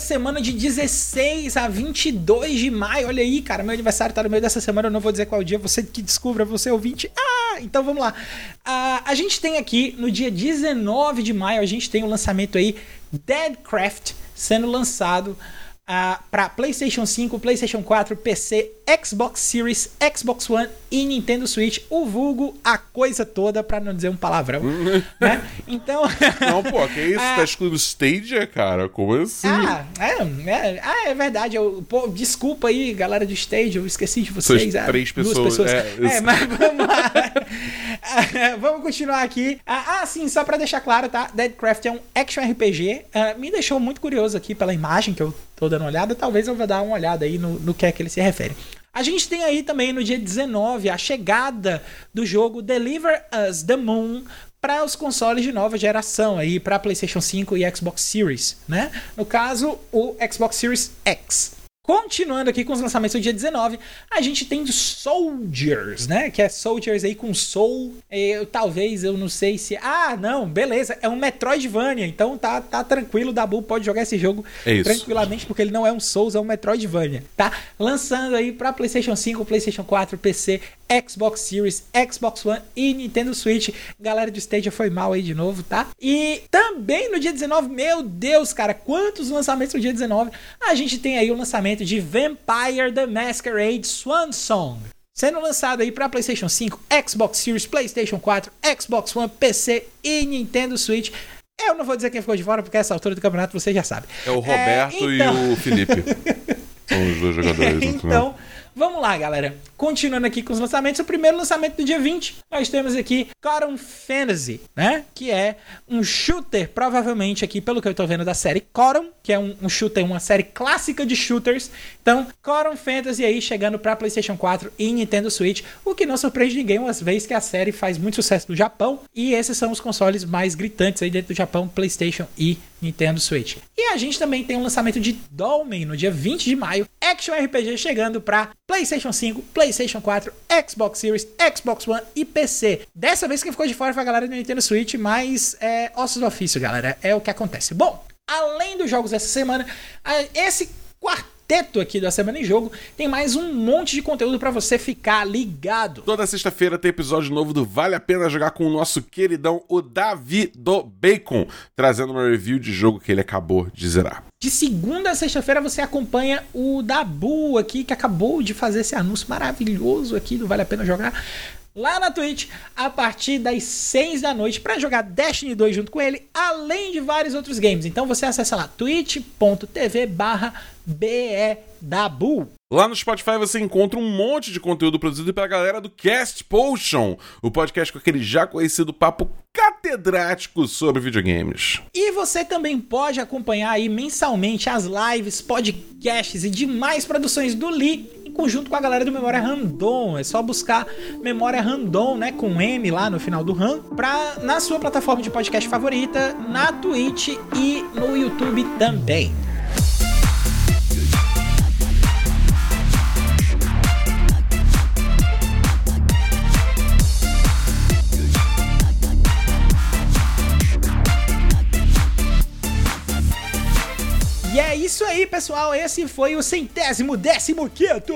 semana de 16 a 22 de maio. Olha aí, cara, meu aniversário tá no meio dessa semana. Eu não vou dizer qual dia, você que descubra, você ouvinte. Ah, então vamos lá. Uh, a gente tem aqui no dia 19 de maio, a gente tem o lançamento aí Deadcraft sendo lançado uh, para PlayStation 5, PlayStation 4, PC, Xbox Series, Xbox One e Nintendo Switch, o vulgo, a coisa toda, para não dizer um palavrão. né? Então. não, pô, que isso? Ah, tá excluindo Stadia, cara? Como assim? Ah, é, é, ah, é verdade. Eu, pô, desculpa aí, galera do Stadia, eu esqueci de vocês. Ah, três pessoas. Duas pessoas. É, é mas vamos lá. vamos continuar aqui. Ah, ah, sim, só para deixar claro, tá? Deadcraft é um action RPG. Uh, me deixou muito curioso aqui pela imagem que eu tô dando uma olhada. Talvez eu vou dar uma olhada aí no, no que é que ele se refere. A gente tem aí também no dia 19 a chegada do jogo Deliver Us the Moon para os consoles de nova geração aí para PlayStation 5 e Xbox Series, né? No caso, o Xbox Series X. Continuando aqui com os lançamentos do dia 19, a gente tem Soldiers, né? Que é Soldiers aí com Soul. Eu, talvez, eu não sei se. Ah, não, beleza. É um Metroidvania. Então tá, tá tranquilo. O Dabu pode jogar esse jogo é tranquilamente, porque ele não é um Souls, é um Metroidvania. Tá? Lançando aí pra PlayStation 5, PlayStation 4, PC, Xbox Series, Xbox One e Nintendo Switch. Galera do Stadia foi mal aí de novo, tá? E também no dia 19, meu Deus, cara, quantos lançamentos no dia 19? A gente tem aí o lançamento de Vampire the Masquerade Swan Song. Sendo lançado aí para PlayStation 5, Xbox Series, PlayStation 4, Xbox One, PC e Nintendo Switch. Eu não vou dizer quem ficou de fora, porque essa altura do campeonato você já sabe. É o Roberto é, então... e o Felipe. São os dois jogadores. então, Vamos lá, galera. Continuando aqui com os lançamentos. O primeiro lançamento do dia 20, nós temos aqui Coron Fantasy, né? Que é um shooter, provavelmente aqui, pelo que eu tô vendo, da série Coron, que é um, um shooter, uma série clássica de shooters. Então, Coron Fantasy aí chegando para PlayStation 4 e Nintendo Switch, o que não surpreende ninguém, uma vez que a série faz muito sucesso no Japão e esses são os consoles mais gritantes aí dentro do Japão, PlayStation e Nintendo Switch. E a gente também tem um lançamento de Dolmen no dia 20 de maio, Action RPG chegando para PlayStation 5, PlayStation 4, Xbox Series, Xbox One e PC. Dessa vez quem ficou de fora foi a galera do Nintendo Switch, mas é ossos do ofício, galera. É o que acontece. Bom, além dos jogos dessa semana, esse quarto teto aqui da Semana em Jogo, tem mais um monte de conteúdo para você ficar ligado. Toda sexta-feira tem episódio novo do Vale a Pena Jogar com o nosso queridão, o Davi do Bacon, trazendo uma review de jogo que ele acabou de zerar. De segunda a sexta-feira você acompanha o Dabu aqui, que acabou de fazer esse anúncio maravilhoso aqui do Vale a Pena Jogar lá na Twitch a partir das 6 da noite para jogar Destiny 2 junto com ele, além de vários outros games. Então você acessa lá twitch.tv barra BEDABU. Lá no Spotify você encontra um monte de conteúdo produzido pela galera do Cast Potion, o podcast com aquele já conhecido papo catedrático sobre videogames. E você também pode acompanhar aí mensalmente as lives, podcasts e demais produções do Lee em conjunto com a galera do Memória Random. É só buscar Memória Random, né, com M lá no final do RAM, pra, na sua plataforma de podcast favorita, na Twitch e no YouTube também. Isso aí, pessoal, esse foi o centésimo décimo quinto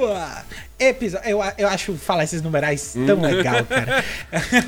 episódio. Eu, eu acho falar esses numerais tão legal, cara.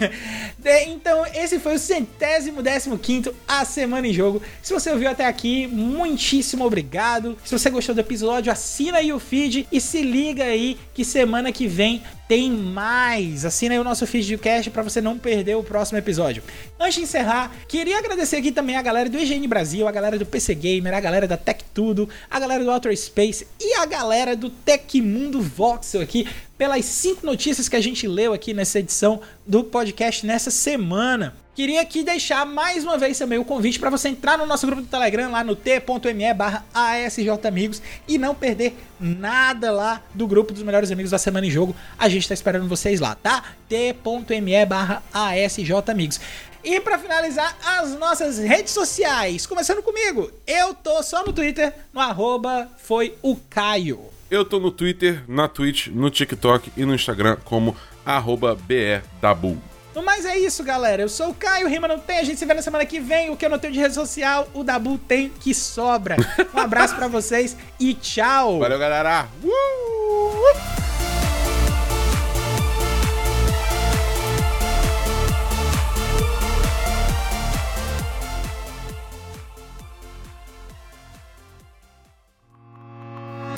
então, esse foi o centésimo décimo quinto A Semana em Jogo. Se você ouviu até aqui, muitíssimo obrigado. Se você gostou do episódio, assina aí o feed e se liga aí que semana que vem tem mais. Assina aí o nosso feed de cast para você não perder o próximo episódio. Antes de encerrar, queria agradecer aqui também a galera do IGN Brasil, a galera do PC Gamer, a galera da Tech Tudo, a galera do Outer Space e a galera do Tecmundo Voxel aqui pelas cinco notícias que a gente leu aqui nessa edição do podcast nessa semana. Queria aqui deixar mais uma vez também o convite para você entrar no nosso grupo do Telegram lá no t.me barra ASJamigos e não perder nada lá do grupo dos melhores amigos da semana em jogo. A gente está esperando vocês lá, tá? t.me barra ASJamigos. E para finalizar, as nossas redes sociais. Começando comigo, eu tô só no Twitter, no arroba foi o Caio. Eu tô no Twitter, na Twitch, no TikTok e no Instagram como arroba BRDabu. No mais é isso, galera. Eu sou o Caio, Rima não tem. A gente se vê na semana que vem. O que eu não tenho de rede social, o Dabu tem que sobra. Um abraço para vocês e tchau. Valeu, galera. Uh!